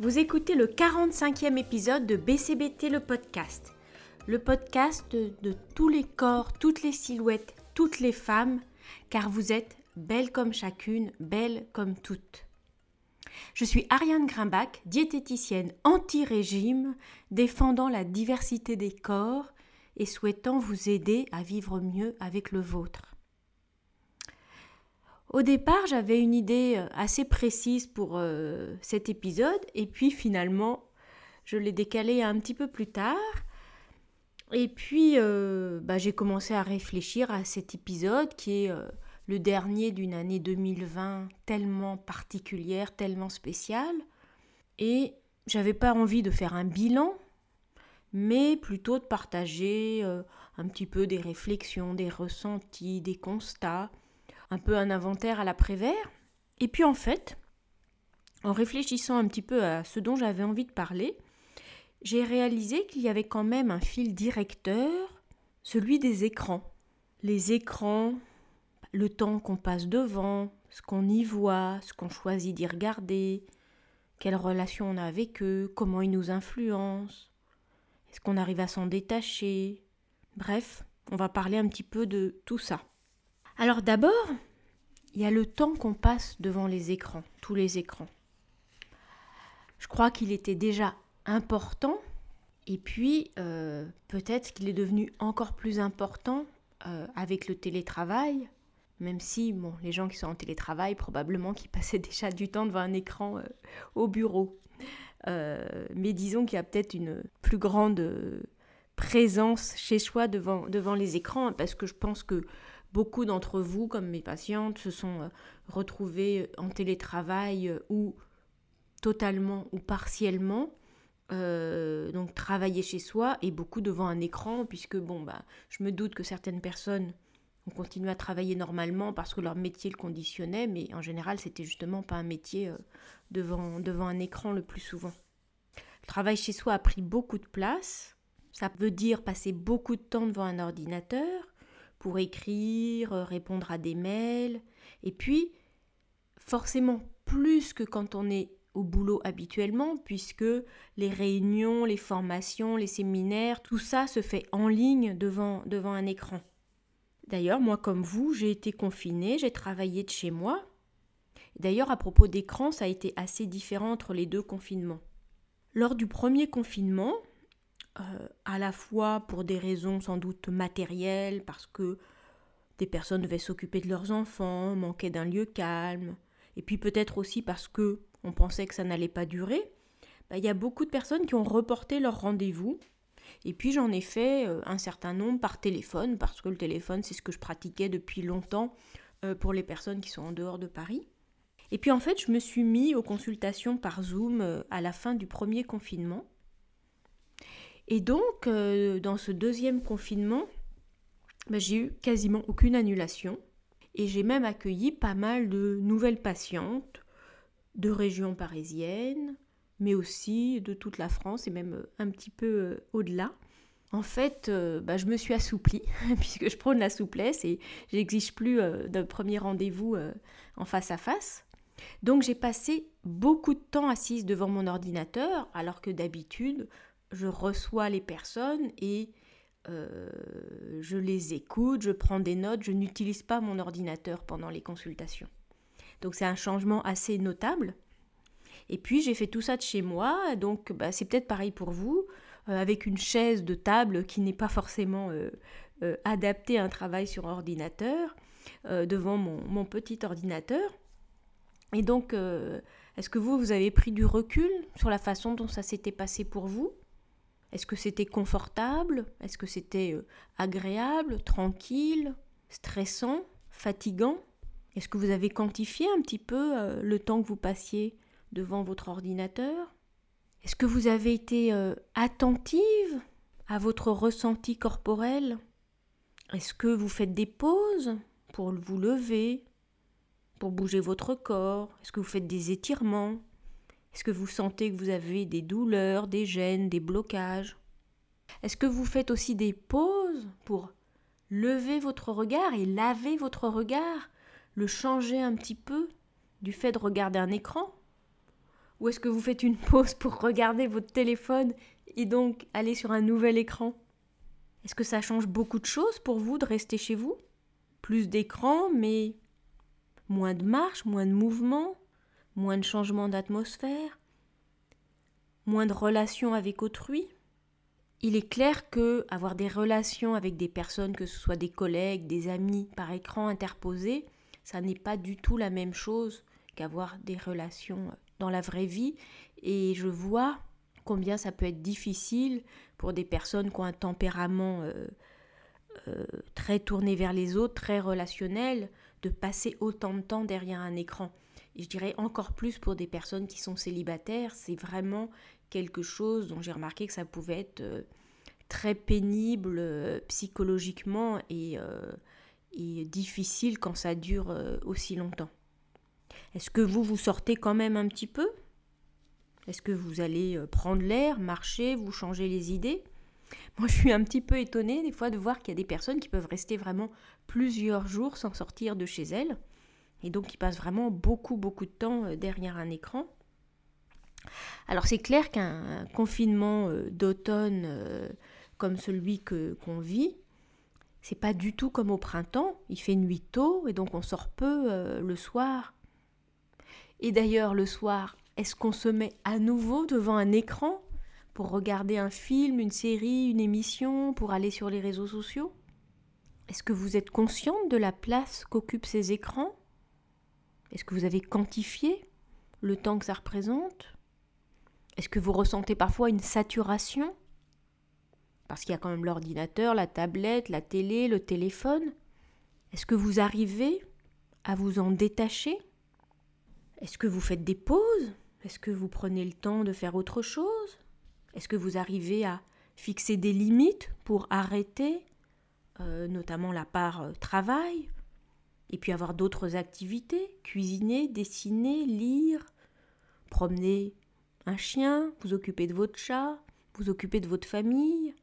vous écoutez le 45e épisode de BCBT le podcast. Le podcast de, tous les corps, toutes les silhouettes, toutes les femmes, car vous êtes belles comme chacune, belles comme toutes. Je suis Ariane Grimbach, diététicienne anti-régime, défendant la diversité des corps et souhaitant vous aider à vivre mieux avec le vôtre. Au départ, j'avais une idée euh, assez précise pour euh, cet épisode et puis finalement, je l'ai décalé un petit peu plus tard. Et puis, euh, bah, j'ai commencé à réfléchir à cet épisode qui est le dernier d'une année 2020 tellement particulière, tellement spéciale. Et j'avais pas envie de faire un bilan, mais plutôt de partager un petit peu des réflexions, des ressentis, des constats un peu un inventaire à l'après-vert. Et puis en fait, en réfléchissant un petit peu à ce dont j'avais envie de parler, j'ai réalisé qu'il y avait quand même un fil directeur, celui des écrans. Les écrans, le temps qu'on passe devant, ce qu'on y voit, ce qu'on choisit d'y regarder, quelle relation on a avec eux, comment ils nous influencent, est-ce qu'on arrive à s'en détacher. Bref, on va parler un petit peu de tout ça. Alors d'abord, il y a le temps qu'on passe devant les écrans, tous les écrans. Je crois qu'il était déjà important, et puis euh, peut-être qu'il est devenu encore plus important euh, avec le télétravail, même si bon, les gens qui sont en télétravail, probablement qui passaient déjà du temps devant un écran euh, au bureau. mais disons qu'il y a peut-être une plus grande présence chez soi devant, devant les écrans, parce que je pense que Beaucoup d'entre vous, comme mes patientes, se sont euh, retrouvées euh, en télétravail euh, ou totalement ou partiellement. donc travailler chez soi et beaucoup devant un écran puisque bon bah je me doute que certaines personnes ont continué à travailler normalement parce que leur métier le conditionnait mais en général c'était justement pas un métier devant, devant un écran le plus souvent. Le travail chez soi a pris beaucoup de place. Ça veut dire passer beaucoup de temps devant un ordinateur, pour écrire, euh, répondre à des mails. Et puis, forcément, plus que quand on est au boulot habituellement, puisque les réunions, les formations, les séminaires, tout ça se fait en ligne devant, devant un écran. D'ailleurs, moi comme vous, j'ai été confinée, j'ai travaillé de chez moi. D'ailleurs, à propos d'écran, ça a été assez différent entre les deux confinements. Lors du premier confinement, euh, à la fois pour des raisons sans doute matérielles, parce que des personnes devaient s'occuper de leurs enfants, manquaient d'un lieu calme, et puis peut-être aussi parce que on pensait que ça n'allait pas durer, bah, il y a beaucoup de personnes qui ont reporté leur rendez-vous. Et puis j'en ai fait euh, un certain nombre par téléphone, parce que le téléphone, c'est ce que je pratiquais depuis longtemps euh, pour les personnes qui sont en dehors de Paris. Et puis en fait, je me suis mis aux consultations par Zoom à la fin du premier confinement. Et donc, euh, dans ce deuxième confinement, bah, j'ai eu quasiment aucune annulation. Et j'ai même accueilli pas mal de nouvelles patientes de régions parisiennes, mais aussi de toute la France et même euh, un petit peu euh, au-delà. En fait, bah, je me suis assouplie, puisque je prône la souplesse et j'exige plus de premier rendez-vous en face à face. Donc j'ai passé beaucoup de temps assise devant mon ordinateur, alors que d'habitude, je reçois les personnes et euh, je les écoute, je prends des notes, je n'utilise pas mon ordinateur pendant les consultations. Donc c'est un changement assez notable. Et puis j'ai fait tout ça de chez moi, donc bah, c'est peut-être pareil pour vous, euh, avec une chaise de table qui n'est pas forcément euh, adaptée à un travail sur ordinateur, devant mon, mon, petit ordinateur. Et donc, est-ce que vous, vous avez pris du recul sur la façon dont ça s'était passé pour vous? Est-ce que c'était confortable? Est-ce que c'était euh, agréable, tranquille, stressant, fatigant? Est-ce que vous avez quantifié un petit peu euh, le temps que vous passiez devant votre ordinateur? Est-ce que vous avez été euh, attentive à votre ressenti corporel? Est-ce que vous faites des pauses pour vous lever, pour bouger votre corps? Est-ce que vous faites des étirements? Est-ce que vous sentez que vous avez des douleurs, des gènes, des blocages? Est-ce que vous faites aussi des pauses pour lever votre regard et laver votre regard, le changer un petit peu du fait de regarder un écran? Ou est-ce que vous faites une pause pour regarder votre téléphone et donc aller sur un nouvel écran? Est-ce que ça change beaucoup de choses pour vous de rester chez vous? Plus d'écran, mais moins de marche, moins de mouvement, moins de changement d'atmosphère, moins de relations avec autrui il est clair que avoir des relations avec des personnes, que ce soit des collègues, des amis, par écran interposé, ça n'est pas du tout la même chose qu'avoir des relations dans la vraie vie. Et je vois combien ça peut être difficile pour des personnes qui ont un tempérament euh, euh, très tourné vers les autres, très relationnel, de passer autant de temps derrière un écran. Je dirais encore plus pour des personnes qui sont célibataires, c'est vraiment quelque chose dont j'ai remarqué que ça pouvait être euh, très pénible euh, psychologiquement et, euh, et, difficile quand ça dure aussi longtemps. Est-ce que vous vous sortez quand même un petit peu? Est-ce que vous allez prendre l'air, marcher, vous changer les idées? Moi, je suis un petit peu étonnée des fois de voir qu'il y a des personnes qui peuvent rester vraiment plusieurs jours sans sortir de chez elles et donc qui passent vraiment beaucoup beaucoup de temps derrière un écran. Alors c'est clair qu'un confinement euh, d'automne euh, comme celui qu'on vit, c'est pas du tout comme au printemps. Il fait nuit tôt et donc on sort peu euh, le soir. Et d'ailleurs le soir, est-ce qu'on se met à nouveau devant un écran pour regarder un film, une série, une émission, pour aller sur les réseaux sociaux? Est-ce que vous êtes consciente de la place qu'occupent ces écrans? Est-ce que vous avez quantifié le temps que ça représente? Est-ce que vous ressentez parfois une saturation? Parce qu'il y a quand même l'ordinateur, la tablette, la télé, le téléphone. Est-ce que vous arrivez à vous en détacher? Est-ce que vous faites des pauses? Est-ce que vous prenez le temps de faire autre chose? Est-ce que vous arrivez à fixer des limites pour arrêter, euh, notamment la part euh, travail, et puis avoir d'autres activités, cuisiner, dessiner, lire, promener un chien, vous occupez de votre chat, vous occupez de votre famille,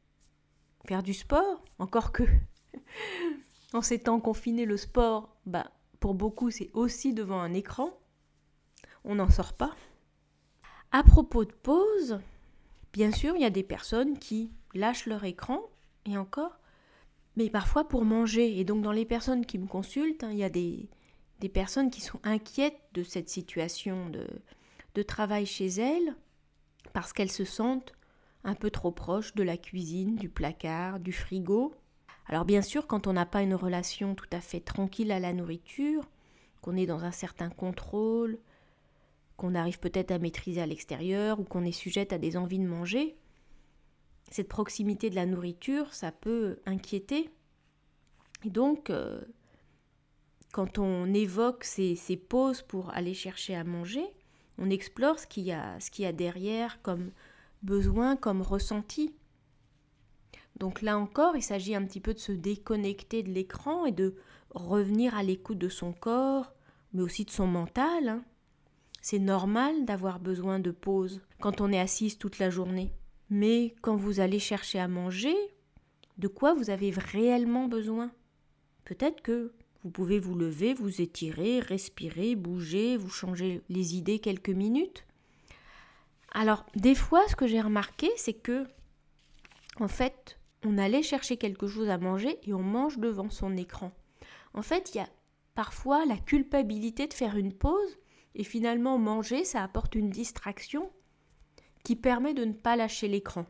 faire du sport, encore que en ces temps confinés, le sport, bah, pour beaucoup, c'est aussi devant un écran. On n'en sort pas. À propos de pause, bien sûr, il y a des personnes qui lâchent leur écran, et encore, mais parfois pour manger. Et donc dans les personnes qui me consultent, hein, il y a des, des personnes qui sont inquiètes de cette situation de, de travail chez elles parce qu'elles se sentent un peu trop proches de la cuisine, du placard, du frigo. Alors bien sûr, quand on n'a pas une relation tout à fait tranquille à la nourriture, qu'on est dans un certain contrôle, qu'on arrive peut-être à maîtriser à l'extérieur ou qu'on est sujette à des envies de manger, cette proximité de la nourriture, ça peut inquiéter. Et donc, euh, quand on évoque ces, ces pauses pour aller chercher à manger, on explore ce qu'il y a, ce qu'il y a derrière comme besoin, comme ressenti. Donc là encore, il s'agit un petit peu de se déconnecter de l'écran et de revenir à l'écoute de son corps, mais aussi de son mental. Hein. C'est normal d'avoir besoin de pause quand on est assise toute la journée. Mais quand vous allez chercher à manger, de quoi vous avez réellement besoin? Peut-être que vous pouvez vous lever, vous étirer, respirer, bouger, vous changer les idées quelques minutes. Alors, des fois, ce que j'ai remarqué, c'est que, en fait, on allait chercher quelque chose à manger et on mange devant son écran. En fait, il y a parfois la culpabilité de faire une pause et finalement manger, ça apporte une distraction qui permet de ne pas lâcher l'écran.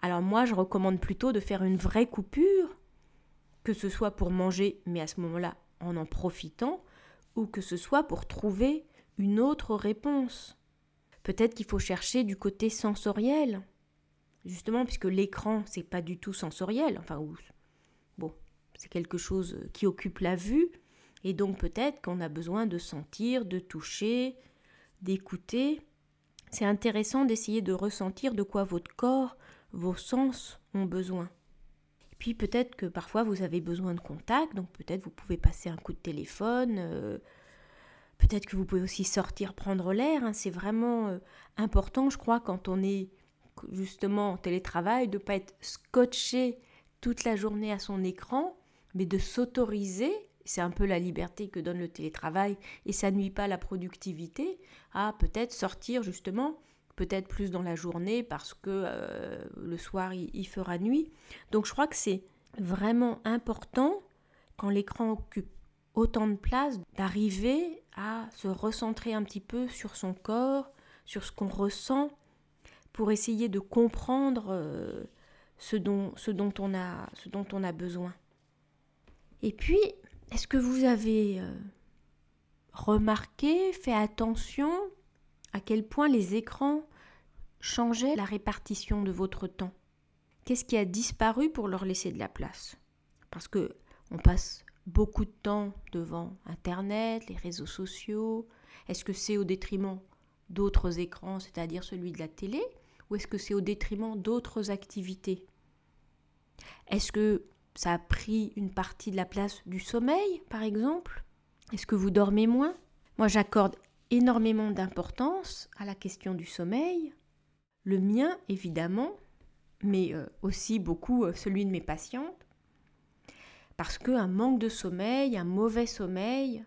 Alors moi, je recommande plutôt de faire une vraie coupure que ce soit pour manger, mais à ce moment-là en en profitant, ou que ce soit pour trouver une autre réponse. Peut-être qu'il faut chercher du côté sensoriel, justement puisque l'écran c'est pas du tout sensoriel, enfin bon, c'est quelque chose qui occupe la vue, et donc peut-être qu'on a besoin de sentir, de toucher, d'écouter. C'est intéressant d'essayer de ressentir de quoi votre corps, vos sens ont besoin. Puis peut-être que parfois vous avez besoin de contact, donc peut-être vous pouvez passer un coup de téléphone, euh, peut-être que vous pouvez aussi sortir prendre l'air. Hein. C'est vraiment euh, important, je crois, quand on est justement en télétravail, de ne pas être scotché toute la journée à son écran, mais de s'autoriser c'est un peu la liberté que donne le télétravail et ça nuit pas la productivité, à peut-être sortir justement, peut-être plus dans la journée parce que euh, le soir il, fera nuit. Donc je crois que c'est vraiment important quand l'écran occupe autant de place d'arriver à se recentrer un petit peu sur son corps, sur ce qu'on ressent, pour essayer de comprendre euh, ce, dont, ce, dont on a, ce dont on a besoin. Et puis, est-ce que vous avez euh, remarqué, fait attention à quel point les écrans changeaient la répartition de votre temps? Qu'est-ce qui a disparu pour leur laisser de la place? Parce que on passe beaucoup de temps devant Internet, les réseaux sociaux. Est-ce que c'est au détriment d'autres écrans, c'est-à-dire celui de la télé, ou est-ce que c'est au détriment d'autres activités? Est-ce que ça a pris une partie de la place du sommeil, par exemple Est-ce que vous dormez moins? Moi, j'accorde énormément d'importance à la question du sommeil. Le mien, évidemment, mais euh, aussi beaucoup euh, celui de mes patientes. Parce qu'un manque de sommeil, un mauvais sommeil,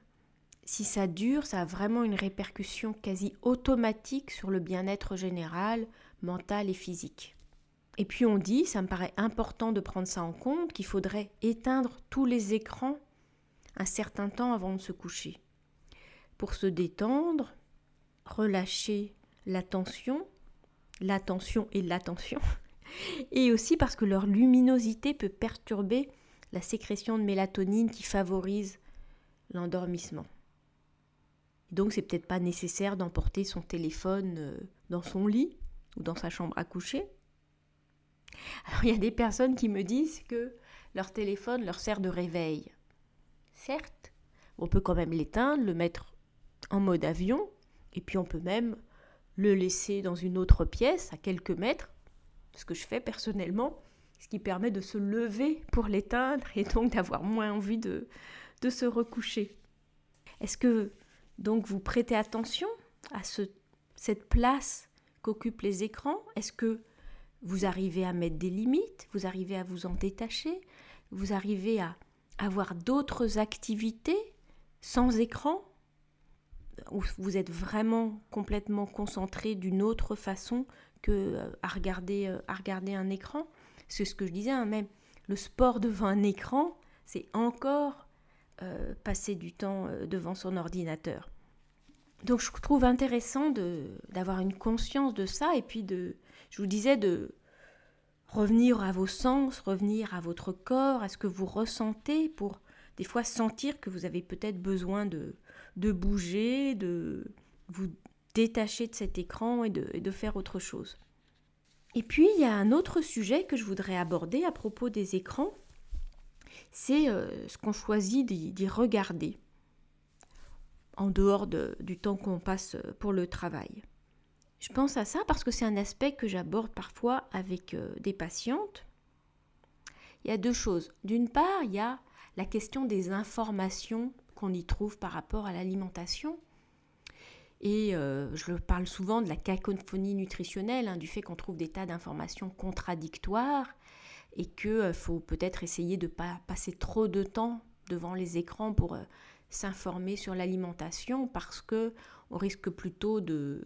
si ça dure, ça a vraiment une répercussion quasi automatique sur le bien-être général, mental et physique. Et puis on dit, ça me paraît important de prendre ça en compte, qu'il faudrait éteindre tous les écrans un certain temps avant de se coucher. Pour se détendre, relâcher l'attention, l'attention et l'attention, et aussi parce que leur luminosité peut perturber la sécrétion de mélatonine qui favorise l'endormissement. Donc c'est peut-être pas nécessaire d'emporter son téléphone euh, dans son lit ou dans sa chambre à coucher. Alors il y a des personnes qui me disent que leur téléphone leur sert de réveil. Certes, on peut quand même l'éteindre, le mettre en mode avion, et puis on peut même le laisser dans une autre pièce à quelques mètres, ce que je fais personnellement, ce qui permet de se lever pour l'éteindre et donc d'avoir moins envie de, de se recoucher. Est-ce que donc vous prêtez attention à ce, cette place qu'occupent les écrans? Est-ce que vous arrivez à mettre des limites Vous arrivez à vous en détacher Vous arrivez à avoir d'autres activités sans écran où vous êtes vraiment complètement concentré d'une autre façon que euh, à regarder, euh, à regarder un écran C'est ce que je disais, hein, même le sport devant un écran, c'est encore euh, passer du temps devant son ordinateur. Donc je trouve intéressant d'avoir une conscience de ça et puis de, je vous disais, de revenir à vos sens, revenir à votre corps, à ce que vous ressentez pour des fois sentir que vous avez peut-être besoin de, bouger, de vous détacher de cet écran et de, de faire autre chose. Et puis il y a un autre sujet que je voudrais aborder à propos des écrans, c'est euh, ce qu'on choisit d'y regarder en dehors du temps qu'on passe pour le travail. Je pense à ça parce que c'est un aspect que j'aborde parfois avec euh, des patientes. Il y a deux choses. D'une part, il y a la question des informations qu'on y trouve par rapport à l'alimentation. Et euh, je parle souvent de la cacophonie nutritionnelle, hein, du fait qu'on trouve des tas d'informations contradictoires et qu'il euh, faut peut-être essayer de ne pas passer trop de temps devant les écrans pour s'informer sur l'alimentation parce que on risque plutôt de,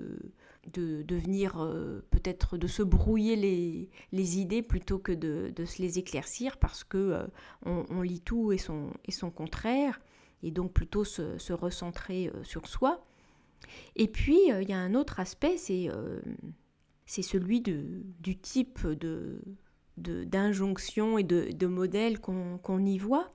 de, venir euh, peut-être de se brouiller les, les idées plutôt que de, de, se les éclaircir parce que euh, on, lit tout et son, et son contraire et donc plutôt se, se recentrer euh, sur soi. Et puis il y a un autre aspect, c'est celui de, du type de d'injonction et de, de modèles qu'on y voit.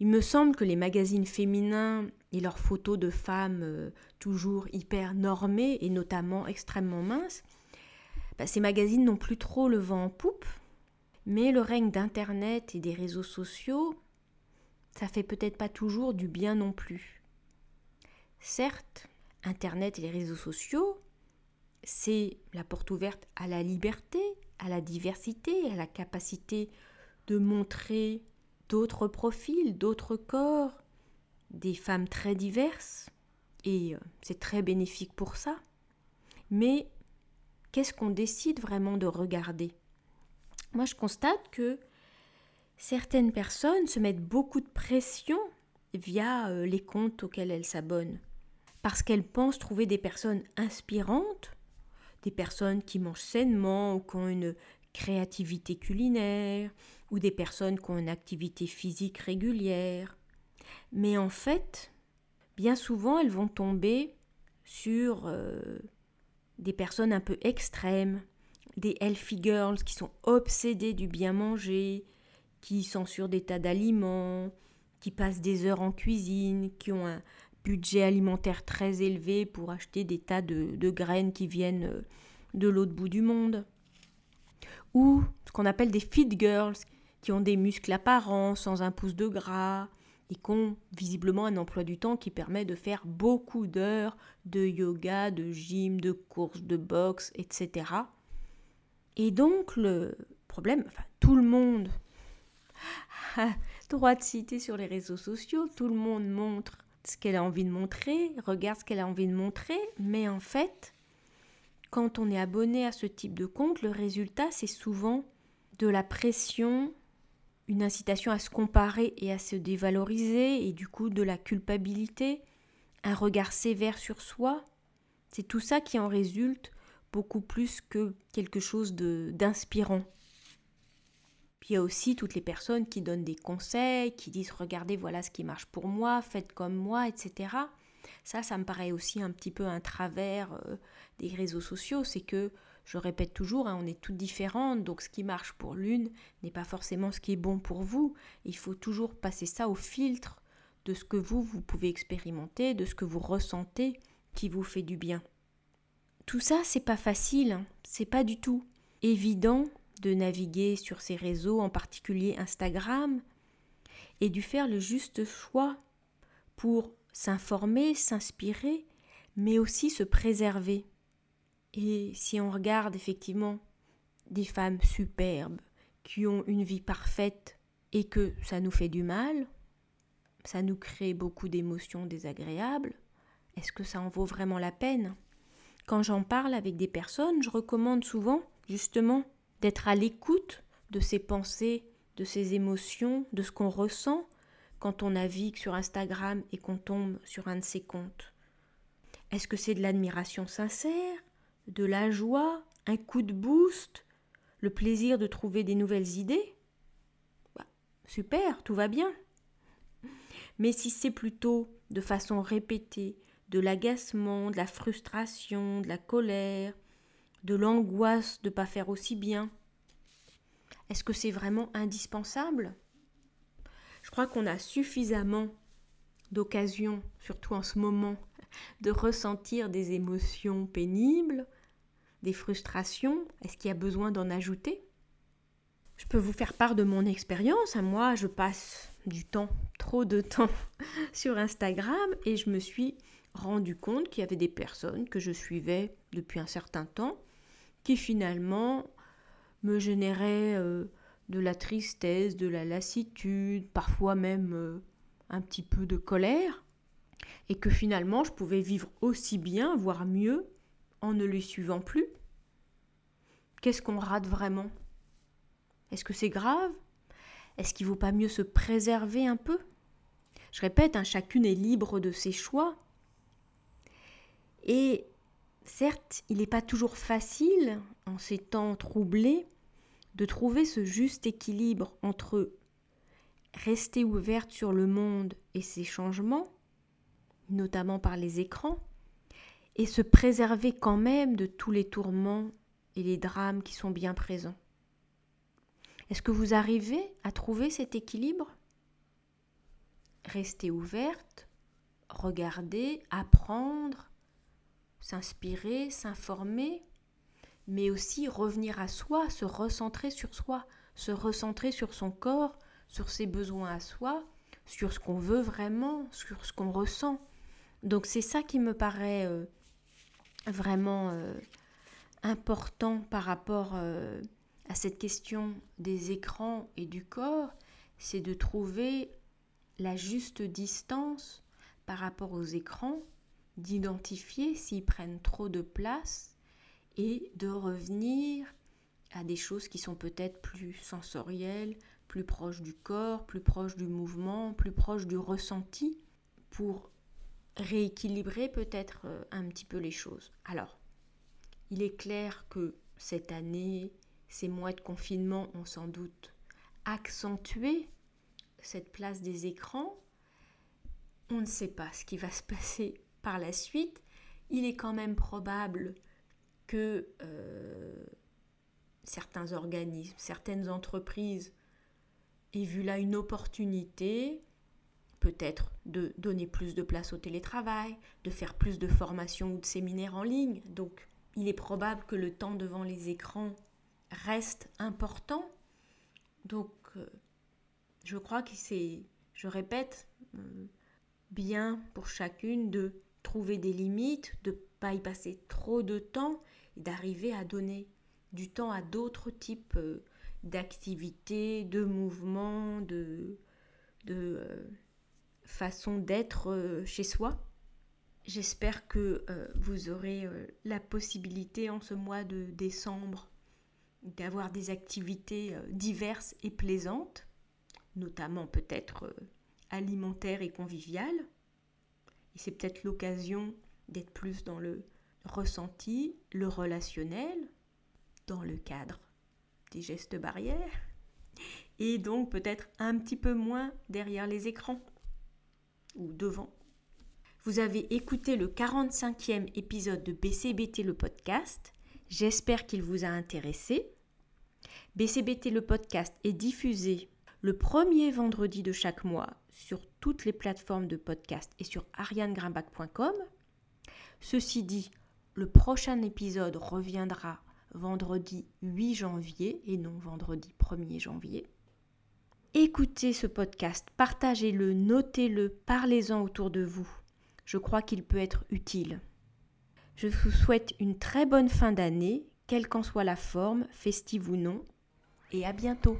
Il me semble que les magazines féminins et leurs photos de femmes euh, toujours hyper normées et notamment extrêmement minces, bah, ces magazines n'ont plus trop le vent en poupe, mais le règne d'Internet et des réseaux sociaux, ça fait peut-être pas toujours du bien non plus. Certes, Internet et les réseaux sociaux, c'est la porte ouverte à la liberté, à la diversité, à la capacité de montrer d'autres profils, d'autres corps, des femmes très diverses, et euh, c'est très bénéfique pour ça. Mais qu'est-ce qu'on décide vraiment de regarder? Moi, je constate que certaines personnes se mettent beaucoup de pression via euh, les comptes auxquels elle s'abonne. Parce qu'elle pense trouver des personnes inspirantes, des personnes qui mangent sainement ou qui ont une créativité culinaire, ou des personnes qui ont une activité physique régulière. Mais en fait, bien souvent, elles vont tomber sur euh, des personnes un peu extrêmes, des healthy girls qui sont obsédées du bien manger, qui censurent des tas d'aliments, qui passent des heures en cuisine, qui ont un budget alimentaire très élevé pour acheter des tas de, graines qui viennent euh, de l'autre bout du monde. Ou ce qu'on appelle des fit girls, qui ont des muscles apparents, sans un pouce de gras, et qui ont visiblement un emploi du temps qui permet de faire beaucoup d'heures de yoga, de gym, de course, de boxe, etc. Et donc le problème, enfin tout le monde a droit de citer sur les réseaux sociaux, tout le monde montre ce qu'elle a envie de montrer, regarde ce qu'elle a envie de montrer, mais en fait, quand on est abonné à ce type de compte, le résultat c'est souvent de la pression une incitation à se comparer et à se dévaloriser, et du coup de la culpabilité, un regard sévère sur soi. C'est tout ça qui en résulte beaucoup plus que quelque chose d'inspirant. Puis il y a aussi toutes les personnes qui donnent des conseils, qui disent regardez voilà ce qui marche pour moi, faites comme moi, etc. Ça, ça me paraît aussi un petit peu un travers euh, des réseaux sociaux, c'est que je répète toujours, hein, on est toutes différentes, donc ce qui marche pour l'une n'est pas forcément ce qui est bon pour vous. Il faut toujours passer ça au filtre de ce que vous, vous pouvez expérimenter, de ce que vous ressentez qui vous fait du bien. Tout ça, c'est pas facile, hein. c'est pas du tout évident de naviguer sur ces réseaux, en particulier Instagram, et du faire le juste choix pour s'informer, s'inspirer, mais aussi se préserver. Et si on regarde effectivement des femmes superbes qui ont une vie parfaite et que ça nous fait du mal, ça nous crée beaucoup d'émotions désagréables, est-ce que ça en vaut vraiment la peine? Quand j'en parle avec des personnes, je recommande souvent justement d'être à l'écoute de ces pensées, de ces émotions, de ce qu'on ressent quand on navigue sur Instagram et qu'on tombe sur un de ces comptes. Est-ce que c'est de l'admiration sincère? De la joie, un coup de boost, le plaisir de trouver des nouvelles idées, bah, super, tout va bien. Mais si c'est plutôt de façon répétée de l'agacement, de la frustration, de la colère, de l'angoisse de ne pas faire aussi bien, est-ce que c'est vraiment indispensable? Je crois qu'on a suffisamment d'occasions, surtout en ce moment, de ressentir des émotions pénibles, des frustrations Est-ce qu'il y a besoin d'en ajouter? Je peux vous faire part de mon expérience. Moi, je passe du temps, trop de temps, sur Instagram et je me suis rendu compte qu'il y avait des personnes que je suivais depuis un certain temps qui finalement me généraient euh, de la tristesse, de la lassitude, parfois même euh, un petit peu de colère, et que finalement je pouvais vivre aussi bien, voire mieux, en ne les suivant plus Qu'est-ce qu'on rate vraiment? Est-ce que c'est grave? Est-ce qu'il ne vaut pas mieux se préserver un peu? Je répète, hein, chacune est libre de ses choix. Et certes, il n'est pas toujours facile, en ces temps troublés, de trouver ce juste équilibre entre rester ouverte sur le monde et ses changements, notamment par les écrans, et se préserver quand même de tous les tourments et les drames qui sont bien présents. Est-ce que vous arrivez à trouver cet équilibre? Rester ouverte, regarder, apprendre, s'inspirer, s'informer, mais aussi revenir à soi, se recentrer sur soi, se recentrer sur son corps, sur ses besoins à soi, sur ce qu'on veut vraiment, sur ce qu'on ressent. Donc c'est ça qui me paraît euh, vraiment euh, important par rapport euh, à cette question des écrans et du corps, c'est de trouver la juste distance par rapport aux écrans, d'identifier s'ils prennent trop de place et de revenir à des choses qui sont peut-être plus sensorielles, plus proche du corps, plus proche du mouvement, plus proche du ressenti pour rééquilibrer peut-être euh, un petit peu les choses. Alors, il est clair que cette année, ces mois de confinement ont sans doute accentué cette place des écrans. On ne sait pas ce qui va se passer par la suite. Il est quand même probable que euh, certains organismes, certaines entreprises aient vu là une opportunité peut-être de donner plus de place au télétravail, de faire plus de formations ou de séminaires en ligne. Donc il est probable que le temps devant les écrans reste important. Donc euh, je crois que c'est, je répète, euh, bien pour chacune de trouver des limites, de pas y passer trop de temps et d'arriver à donner du temps à d'autres types euh, d'activités, de mouvements, de, de façon d'être euh, chez soi. J'espère que euh, vous aurez euh, la possibilité en ce mois de décembre d'avoir des activités diverses et plaisantes, notamment peut-être alimentaires et conviviales. Et c'est peut-être l'occasion d'être plus dans le ressenti, le relationnel, dans le cadre des gestes barrières, et donc peut-être un petit peu moins derrière les écrans devant. Vous avez écouté le 45e épisode de BCBT le podcast. J'espère qu'il vous a intéressé. BCBT le podcast est diffusé le premier vendredi de chaque mois sur toutes les plateformes de podcast et sur arianegrimbac.com. Ceci dit, le prochain épisode reviendra vendredi 8 janvier et non vendredi 1er janvier. Écoutez ce podcast, partagez-le, notez-le, parlez-en autour de vous. Je crois qu'il peut être utile. Je vous souhaite une très bonne fin d'année, quelle qu'en soit la forme, festive ou non, et à bientôt.